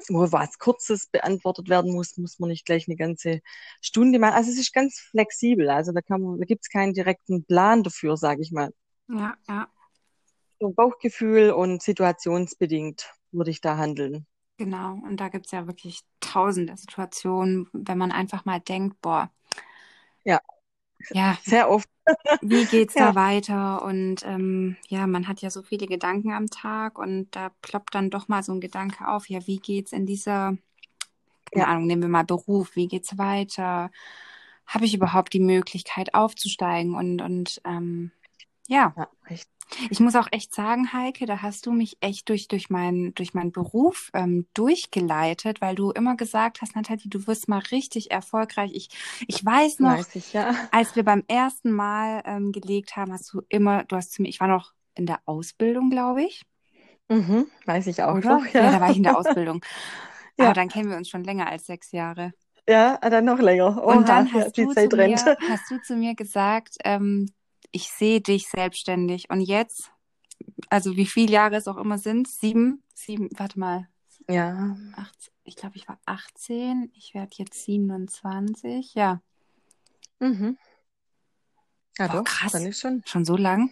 wo was Kurzes beantwortet werden muss, muss man nicht gleich eine ganze Stunde machen. Also es ist ganz flexibel. Also da kann man, da gibt es keinen direkten Plan dafür, sage ich mal. Ja, ja. So Bauchgefühl und situationsbedingt würde ich da handeln. Genau, und da gibt es ja wirklich tausende Situationen, wenn man einfach mal denkt, boah, ja. Ja. Sehr oft. Wie geht's ja. da weiter? Und ähm, ja, man hat ja so viele Gedanken am Tag und da ploppt dann doch mal so ein Gedanke auf, ja, wie geht's in dieser, keine ja. Ahnung, nehmen wir mal Beruf, wie geht's weiter? Habe ich überhaupt die Möglichkeit aufzusteigen? Und, und ähm, ja. ja richtig. Ich muss auch echt sagen, Heike, da hast du mich echt durch, durch, mein, durch meinen Beruf ähm, durchgeleitet, weil du immer gesagt hast, Nathalie, du wirst mal richtig erfolgreich. Ich, ich weiß noch, weiß ich, ja. als wir beim ersten Mal ähm, gelegt haben, hast du immer, du hast zu mir, ich war noch in der Ausbildung, glaube ich. Mhm, weiß ich auch Oder? noch, ja. ja. da war ich in der Ausbildung. [laughs] ja. Aber dann kennen wir uns schon länger als sechs Jahre. Ja, dann noch länger. Oha, und dann hast, ja, du zu mir, hast du zu mir gesagt, ähm, ich sehe dich selbstständig. Und jetzt, also wie viele Jahre es auch immer sind, sieben, sieben, warte mal. Ja. Acht, ich glaube, ich war 18, ich werde jetzt 27, ja. Mhm. Ja, Boah, doch, krass. Dann ist schon. Schon so lang?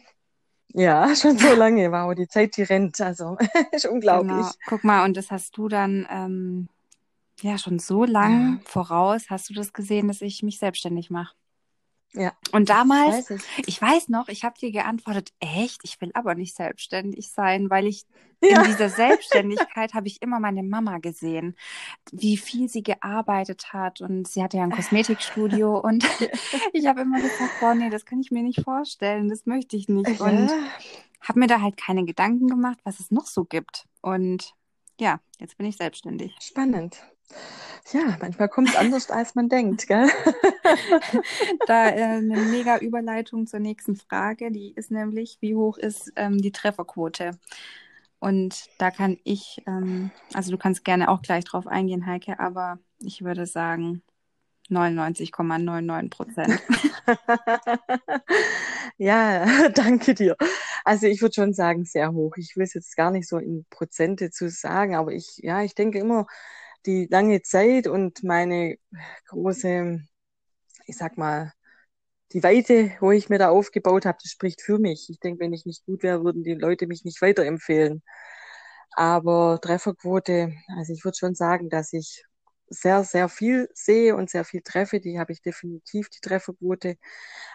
Ja, [laughs] schon so lange. Wow, die Zeit, die rennt. Also, [laughs] ist unglaublich. Genau. Guck mal, und das hast du dann ähm, ja schon so lang ja. voraus. Hast du das gesehen, dass ich mich selbstständig mache? Ja. Und damals, weiß ich. ich. weiß noch, ich habe dir geantwortet, echt, ich will aber nicht selbstständig sein, weil ich ja. in dieser Selbstständigkeit habe ich immer meine Mama gesehen, wie viel sie gearbeitet hat und sie hatte ja ein Kosmetikstudio [laughs] und [laughs] ich habe immer gesagt, boah, nee, das kann ich mir nicht vorstellen, das möchte ich nicht ja. und habe mir da halt keine Gedanken gemacht, was es noch so gibt und ja, jetzt bin ich selbstständig. Spannend. Ja, manchmal kommt es anders, als man denkt, gell? [laughs] Da äh, eine mega Überleitung zur nächsten Frage, die ist nämlich, wie hoch ist ähm, die Trefferquote? Und da kann ich, ähm, also du kannst gerne auch gleich drauf eingehen, Heike, aber ich würde sagen 99,99 Prozent. [laughs] ja, [laughs] danke dir. Also ich würde schon sagen, sehr hoch. Ich will es jetzt gar nicht so in Prozente zu sagen, aber ich, ja, ich denke immer, die lange Zeit und meine große, ich sag mal, die Weite, wo ich mir da aufgebaut habe, das spricht für mich. Ich denke, wenn ich nicht gut wäre, würden die Leute mich nicht weiterempfehlen. Aber Trefferquote, also ich würde schon sagen, dass ich sehr, sehr viel sehe und sehr viel treffe. Die habe ich definitiv, die Trefferquote.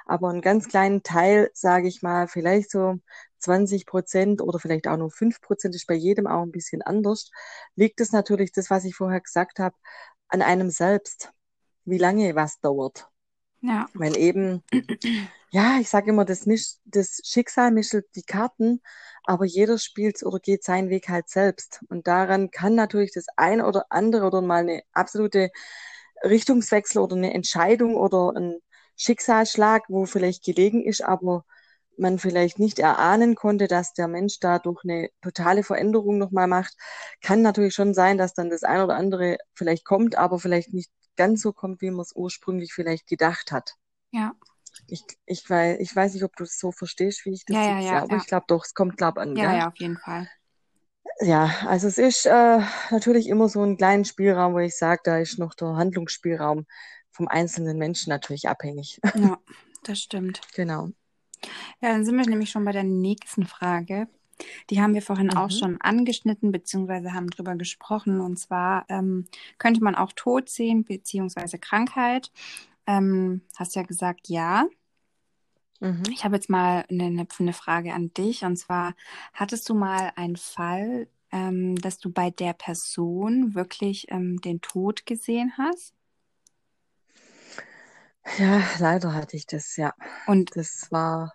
Aber einen ganz kleinen Teil, sage ich mal, vielleicht so 20 Prozent oder vielleicht auch nur 5 Prozent, ist bei jedem auch ein bisschen anders, liegt es natürlich, das, was ich vorher gesagt habe, an einem selbst, wie lange was dauert. Ja. Weil eben, ja, ich sage immer, das, misch, das Schicksal mischt die Karten, aber jeder spielt oder geht seinen Weg halt selbst. Und daran kann natürlich das eine oder andere oder mal eine absolute Richtungswechsel oder eine Entscheidung oder ein Schicksalsschlag, wo vielleicht gelegen ist, aber man vielleicht nicht erahnen konnte, dass der Mensch dadurch eine totale Veränderung nochmal macht, kann natürlich schon sein, dass dann das eine oder andere vielleicht kommt, aber vielleicht nicht ganz so kommt, wie man es ursprünglich vielleicht gedacht hat. Ja. Ich, ich, weiß, ich weiß nicht, ob du es so verstehst, wie ich das Ja, ja, jetzt ja, sage, aber ja. ich glaube doch, es kommt, glaube an. Ja, gell? ja, auf jeden Fall. Ja, also es ist äh, natürlich immer so ein kleinen Spielraum, wo ich sage, da ist noch der Handlungsspielraum vom einzelnen Menschen natürlich abhängig. Ja, [laughs] das stimmt. Genau. Ja, dann sind wir nämlich schon bei der nächsten Frage. Die haben wir vorhin auch Mhm. schon angeschnitten, beziehungsweise haben drüber gesprochen. Und zwar ähm, könnte man auch Tod sehen, beziehungsweise Krankheit. Ähm, hast ja gesagt, ja. Mhm. Ich habe jetzt mal eine, eine, eine Frage an dich. Und zwar, hattest du mal einen Fall, ähm, dass du bei der Person wirklich ähm, den Tod gesehen hast? Ja, leider hatte ich das, ja. Und Das war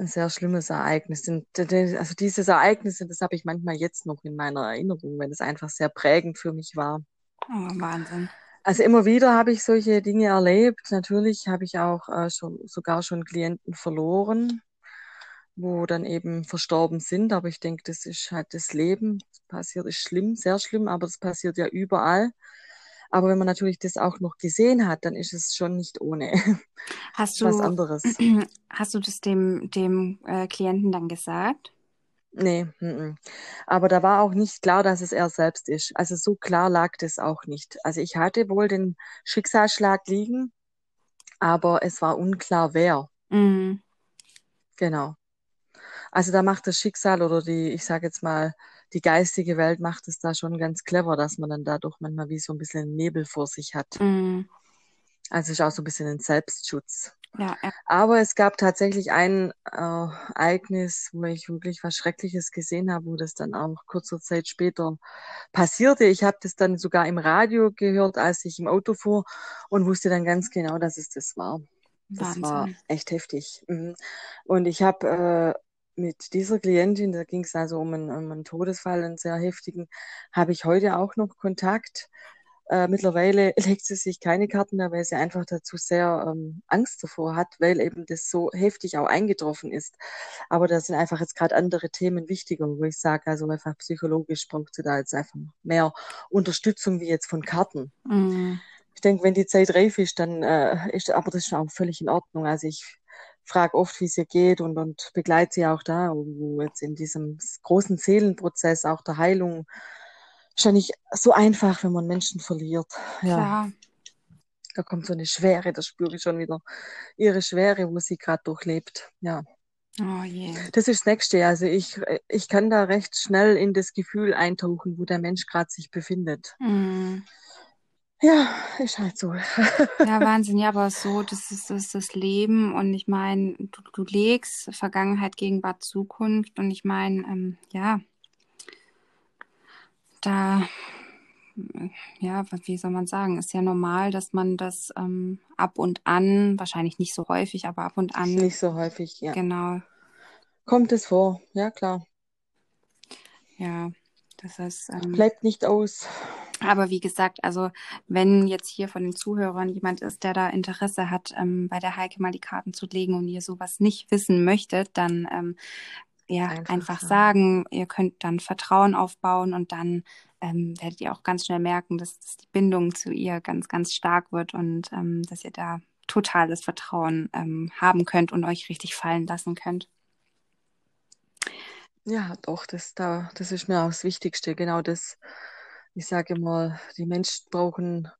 ein sehr schlimmes Ereignis. Also dieses Ereignis, das habe ich manchmal jetzt noch in meiner Erinnerung, weil es einfach sehr prägend für mich war. oh, Wahnsinn. Also immer wieder habe ich solche Dinge erlebt. Natürlich habe ich auch äh, schon, sogar schon Klienten verloren, wo dann eben verstorben sind. Aber ich denke, das ist halt das Leben. Das passiert, ist schlimm, sehr schlimm, aber das passiert ja überall. Aber wenn man natürlich das auch noch gesehen hat, dann ist es schon nicht ohne. [laughs] Hast Was du, anderes. [clears throat] hast du das dem, dem äh, Klienten dann gesagt? Nee, mhm. aber da war auch nicht klar, dass es er selbst ist. Also so klar lag das auch nicht. Also ich hatte wohl den Schicksalsschlag liegen, aber es war unklar, wer. Mm, Genau. Also da macht das Schicksal oder die, ich sage jetzt mal, die geistige Welt macht es da schon ganz clever, dass man dann dadurch manchmal wie so ein bisschen Nebel vor sich hat. mm, Also ist auch so ein bisschen ein Selbstschutz. ja, ja. Aber es gab tatsächlich ein äh, Ereignis, wo ich wirklich was Schreckliches gesehen habe, wo das dann auch kurzer Zeit später passierte. Ich habe das dann sogar im Radio gehört, als ich im Auto fuhr und wusste dann ganz genau, dass es das war. Das war echt heftig. Mhm. Und ich habe äh, mit dieser Klientin, da ging es also um einen, um einen Todesfall, einen sehr heftigen, habe ich heute auch noch Kontakt. Äh, mittlerweile [laughs] legt sie sich keine Karten mehr, weil sie einfach dazu sehr ähm, Angst davor hat, weil eben das so heftig auch eingetroffen ist. Aber da sind einfach jetzt gerade andere Themen wichtiger, wo ich sage, also einfach psychologisch braucht sie da jetzt einfach mehr Unterstützung wie jetzt von Karten. Mm, Ich denke, wenn die Zeit reif ist, dann äh, ist, aber das ist auch völlig in Ordnung. Also ich frage oft, wie es ihr geht und, und begleite sie auch da, wo jetzt in diesem großen Seelenprozess auch der Heilung ist ja nicht so einfach, wenn man Menschen verliert. Ja, klar. da kommt so eine Schwere, da spüre ich schon wieder ihre Schwere, wo sie gerade durchlebt. Ja, Oh je. das ist das Nächste. Also ich, ich kann da recht schnell in das Gefühl eintauchen, wo der Mensch gerade sich befindet. Mm. Ja, ist halt so. [laughs] Ja, Wahnsinn. Ja, aber so, das ist, das ist das Leben. Und ich meine, du, du legst Vergangenheit, Gegenwart, Zukunft. Und ich meine, ähm, ja, da, äh, ja, wie soll man sagen, ist ja normal, dass man das ähm, ab und an, wahrscheinlich nicht so häufig, aber ab und an, Nicht so häufig, ja. genau, Kommt es vor, ja klar. ja, das ist, ähm, Bleibt nicht aus. Aber wie gesagt, also wenn jetzt hier von den Zuhörern jemand ist, der da Interesse hat, ähm, bei der Heike mal die Karten zu legen und ihr sowas nicht wissen möchtet, dann ähm, ja Einfach einfach sagen. sagen, ihr könnt dann Vertrauen aufbauen und dann ähm, werdet ihr auch ganz schnell merken, dass, dass die Bindung zu ihr ganz, ganz stark wird und ähm, dass ihr da totales Vertrauen ähm, haben könnt und euch richtig fallen lassen könnt. Ja, doch, das da, das ist mir auch das Wichtigste. Genau das. Ich sage immer, die Menschen brauchen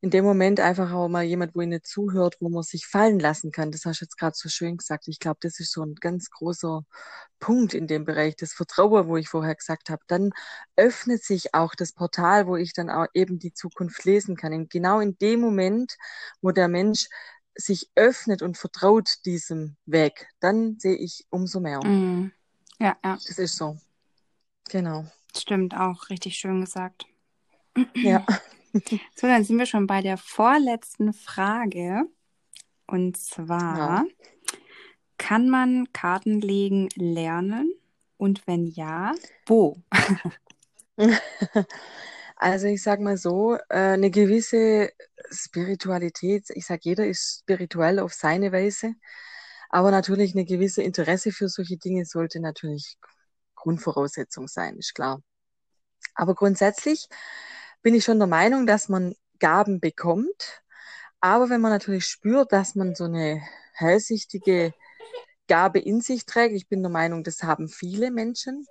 in dem Moment einfach auch mal jemand, wo ihnen zuhört, wo man sich fallen lassen kann. Das hast du jetzt gerade so schön gesagt. Ich glaube, das ist so ein ganz großer Punkt in dem Bereich, das Vertrauen, wo ich vorher gesagt habe. Dann öffnet sich auch das Portal, wo ich dann auch eben die Zukunft lesen kann. Und genau in dem Moment, wo der Mensch sich öffnet und vertraut diesem Weg, dann sehe ich umso mehr. Mm. Ja, ja, Das ist so. Genau. stimmt auch, richtig schön gesagt. Ja. [laughs] So, dann sind wir schon bei der vorletzten Frage. Und zwar, ja. kann man Kartenlegen lernen? Und wenn ja, wo? [laughs] Also ich sage mal so, äh, eine gewisse Spiritualität, ich sage, jeder ist spirituell auf seine Weise, aber natürlich eine gewisse Interesse für solche Dinge sollte natürlich Grundvoraussetzung sein, ist klar. Aber grundsätzlich bin ich schon der Meinung, dass man Gaben bekommt, aber wenn man natürlich spürt, dass man so eine hellsichtige Gabe in sich trägt, ich bin der Meinung, das haben viele Menschen,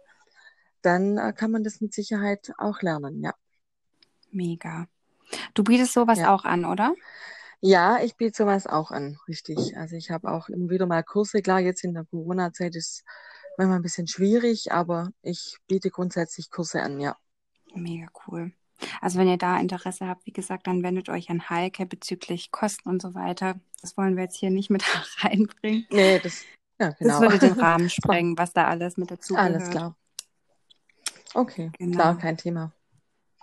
dann äh, kann man das mit Sicherheit auch lernen, ja. Mega. Du bietest sowas ja. auch an, oder? Ja, ich biete sowas auch an, richtig. Also ich habe auch immer wieder mal Kurse. Klar, jetzt in der Corona-Zeit ist manchmal ein bisschen schwierig, aber ich biete grundsätzlich Kurse an, ja. Mega cool. Also wenn ihr da Interesse habt, wie gesagt, dann wendet euch an Heike bezüglich Kosten und so weiter. Das wollen wir jetzt hier nicht mit [laughs] reinbringen. Nee, das, ja, genau. das würde den Rahmen [laughs] sprengen, was da alles mit dazu gehört. Alles klar. Okay, genau. klar, kein Thema.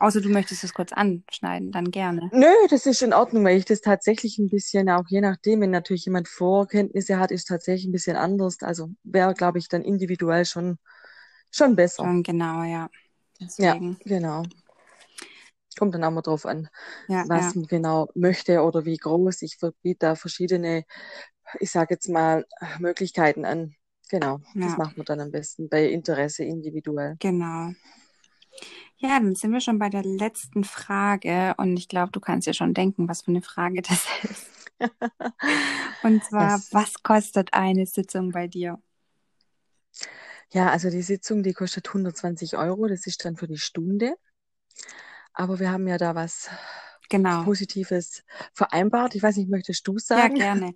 Außer du möchtest es kurz anschneiden, dann gerne. Nö, das ist in Ordnung, weil ich das tatsächlich ein bisschen, auch je nachdem, wenn natürlich jemand Vorkenntnisse hat, ist tatsächlich ein bisschen anders. Also wäre, glaube ich, dann individuell schon, schon besser. Schon genau, ja. Deswegen. Ja, genau. Kommt dann auch mal drauf an, ja, was ja. man genau möchte oder wie groß. Ich verbiete da verschiedene, ich sage jetzt mal, Möglichkeiten an. Genau, ja. das macht man dann am besten bei Interesse individuell. Genau. Ja, dann sind wir schon bei der letzten Frage und ich glaube, du kannst dir schon denken, was für eine Frage [laughs] das ist. und zwar, das... was kostet eine Sitzung bei dir? Ja, also die Sitzung, die kostet 120 Euro, das ist dann für die Stunde. Aber wir haben ja da was genau. Positives vereinbart. Ich weiß nicht, möchtest du sagen? Ja, gerne.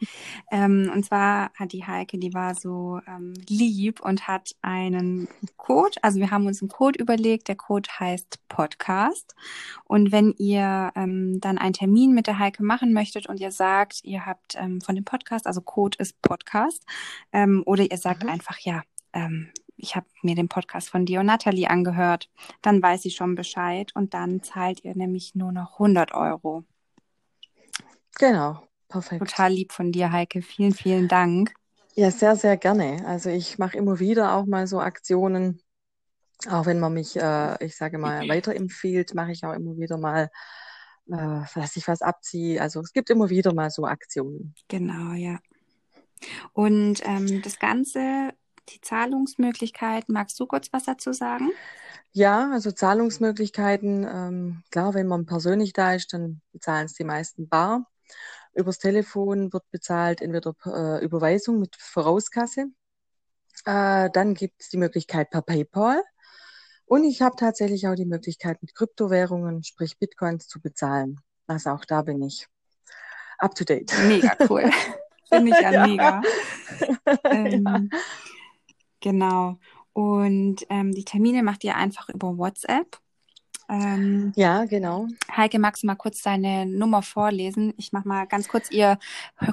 ähm, und zwar hat die Heike, die war so ähm, lieb und hat einen Code, also wir haben uns einen Code überlegt, der Code heißt Podcast. Und wenn ihr ähm, dann einen Termin mit der Heike machen möchtet und ihr sagt, ihr habt ähm, von dem Podcast, also Code ist Podcast, ähm, oder ihr sagt mhm. einfach, ja, ähm, ich habe mir den Podcast von dir und Nathalie angehört. Dann weiß sie schon Bescheid und dann zahlt ihr nämlich nur noch 100 Euro. Genau, perfekt. Total lieb von dir, Heike. Vielen, vielen Dank. Ja, sehr, sehr gerne. Also ich mache immer wieder auch mal so Aktionen. Auch wenn man mich, äh, ich sage mal, weiterempfiehlt, mache ich auch immer wieder mal, äh, dass ich was abziehe. Also es gibt immer wieder mal so Aktionen. Genau, ja. Und ähm, das Ganze die Zahlungsmöglichkeiten, magst du kurz was dazu sagen? Ja, also Zahlungsmöglichkeiten, ähm, klar, wenn man persönlich da ist, dann bezahlen es die meisten bar. Übers Telefon wird bezahlt entweder äh, Überweisung mit Vorauskasse. Äh, dann gibt es die Möglichkeit per PayPal. Und ich habe tatsächlich auch die Möglichkeit, mit Kryptowährungen, sprich Bitcoins, zu bezahlen. Also auch da bin ich up to date. Mega cool. [laughs] Finde ich ja, ja. mega. [laughs] ähm, Genau. Und ähm, die Termine macht ihr einfach über WhatsApp. Ähm, ja, genau. Heike, magst du mal kurz deine Nummer vorlesen? Ich mach mal ganz kurz, ihr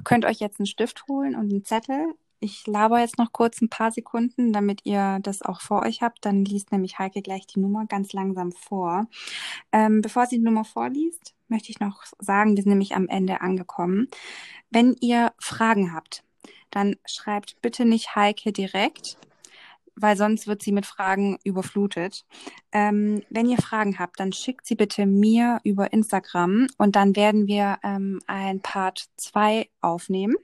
könnt euch jetzt einen Stift holen und einen Zettel. Ich laber jetzt noch kurz ein paar Sekunden, damit ihr das auch vor euch habt. Dann liest nämlich Heike gleich die Nummer ganz langsam vor. Ähm, bevor sie die Nummer vorliest, möchte ich noch sagen, wir sind nämlich am Ende angekommen. Wenn ihr Fragen habt, dann schreibt bitte nicht Heike direkt, weil sonst wird sie mit Fragen überflutet. Ähm, wenn ihr Fragen habt, dann schickt sie bitte mir über Instagram und dann werden wir ähm, ein Part 2 aufnehmen.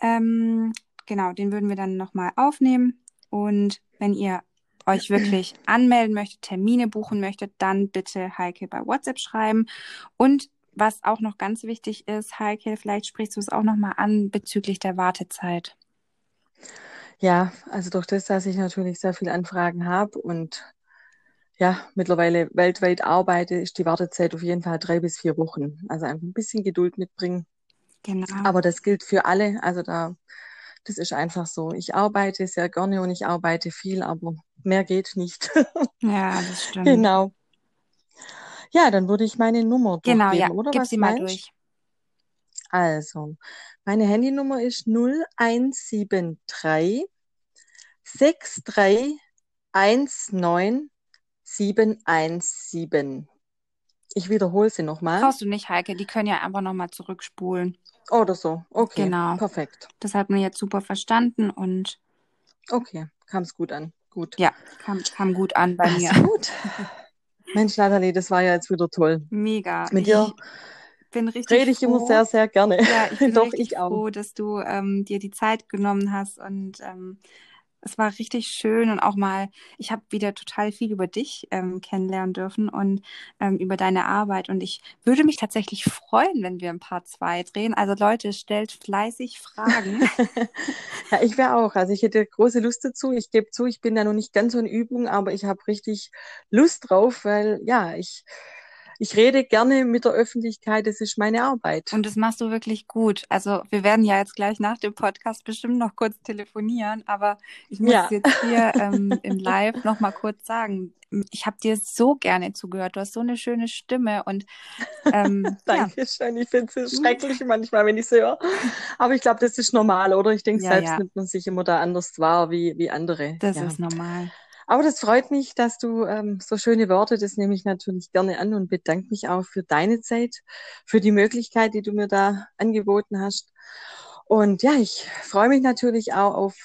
Ähm, genau, den würden wir dann nochmal aufnehmen. Und wenn ihr euch wirklich [clears throat] anmelden möchtet, Termine buchen möchtet, dann bitte Heike bei WhatsApp schreiben. Und was auch noch ganz wichtig ist, Heike, vielleicht sprichst du es auch nochmal an bezüglich der Wartezeit. Ja, also durch das, dass ich natürlich sehr viele Anfragen habe und ja, mittlerweile weltweit arbeite, ist die Wartezeit auf jeden Fall drei bis vier Wochen. Also einfach ein bisschen Geduld mitbringen. Genau. Aber das gilt für alle. Also da, das ist einfach so. Ich arbeite sehr gerne und ich arbeite viel, aber mehr geht nicht. [laughs] Ja, das stimmt. Genau. Ja, dann würde ich meine Nummer genau, durchgeben, ja. oder? Gib was sie mal durch. Also, meine Handynummer ist 0173 63 19 717. Ich wiederhole sie nochmal. Brauchst du nicht, Heike. Die können ja einfach nochmal zurückspulen. Oder so. Okay. Genau. Perfekt. Das hat man jetzt super verstanden und Okay. Kam es gut an. Gut. ja, kam, kam gut an bei Ach, mir. gut. [laughs] Mensch, Nathalie, das war ja jetzt wieder toll. Mega. Mit dir ich bin richtig rede ich immer froh. sehr, sehr gerne. Ja, ich [laughs] bin Doch, richtig ich auch. froh, dass du ähm, dir die Zeit genommen hast und ähm, es war richtig schön und auch mal, ich habe wieder total viel über dich ähm, kennenlernen dürfen und ähm, über deine Arbeit und ich würde mich tatsächlich freuen, wenn wir ein paar zwei drehen. Also Leute, stellt fleißig Fragen. [laughs] Ja, ich wäre auch. Also ich hätte große Lust dazu. Ich gebe zu, ich bin da noch nicht ganz so in Übung, aber ich habe richtig Lust drauf, weil ja, ich, ich rede gerne mit der Öffentlichkeit. Das ist meine Arbeit. Und das machst du wirklich gut. Also wir werden ja jetzt gleich nach dem Podcast bestimmt noch kurz telefonieren, aber ich muss Ja. jetzt hier ähm, im Live noch mal kurz sagen, ich habe dir so gerne zugehört. Du hast so eine schöne Stimme und ähm, [laughs] ja, Dankeschön. Ich finde es schrecklich manchmal, wenn ich es höre. Aber ich glaube, das ist normal, oder? Ich denke, Ja, selbst ja. nimmt man sich immer da anders wahr wie, wie andere. das ja. ist normal. Aber das freut mich, dass du ähm, so schöne Worte, das nehme ich natürlich gerne an und bedanke mich auch für deine Zeit, für die Möglichkeit, die du mir da angeboten hast. Und ja, ich freue mich natürlich auch auf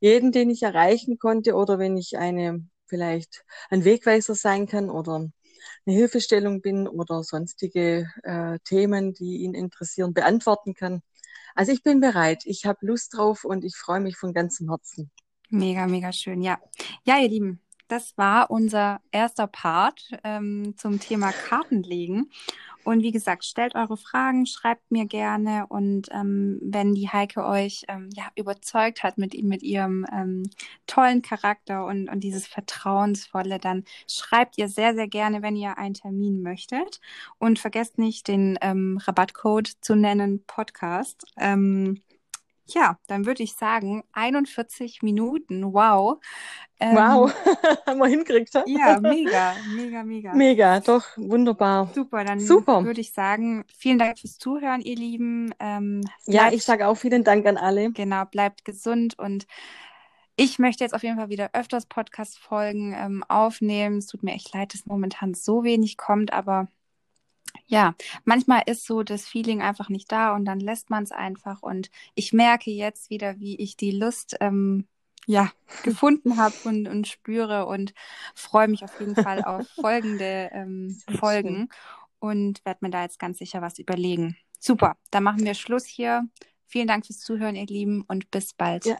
jeden, den ich erreichen konnte oder wenn ich eine vielleicht ein Wegweiser sein kann oder eine Hilfestellung bin oder sonstige äh, Themen, die ihn interessieren, beantworten kann. Also ich bin bereit, ich habe Lust drauf und ich freue mich von ganzem Herzen. Mega, mega schön. Ja, ja, ihr Lieben, das war unser erster Part ähm, zum Thema Kartenlegen. Und wie gesagt, stellt eure Fragen, schreibt mir gerne. Und ähm, wenn die Heike euch ähm, ja, überzeugt hat mit, mit ihrem ähm, tollen Charakter und, und dieses Vertrauensvolle, dann schreibt ihr sehr, sehr gerne, wenn ihr einen Termin möchtet. Und vergesst nicht, den ähm, Rabattcode zu nennen, Podcast. Ähm, ja, dann würde ich sagen, 41 Minuten, wow. Ähm, Wow, [laughs] haben wir hingekriegt, ha? Ja, mega, mega, mega. Mega, doch, wunderbar. Super, dann Super. würde ich sagen, vielen Dank fürs Zuhören, ihr Lieben. Ähm, Ja, bleibt, ich sage auch vielen Dank an alle. genau, bleibt gesund und ich möchte jetzt auf jeden Fall wieder öfters Podcast-Folgen ähm, aufnehmen. Es tut mir echt leid, dass momentan so wenig kommt, aber ja, manchmal ist so das Feeling einfach nicht da und dann lässt man es einfach. Und ich merke jetzt wieder, wie ich die Lust ähm, ja, [laughs] gefunden habe und, und spüre und freue mich auf jeden Fall auf [laughs] folgende ähm, Folgen und werde mir da jetzt ganz sicher was überlegen. Super, dann machen wir Schluss hier. Vielen Dank fürs Zuhören, ihr Lieben, und bis bald. Ja,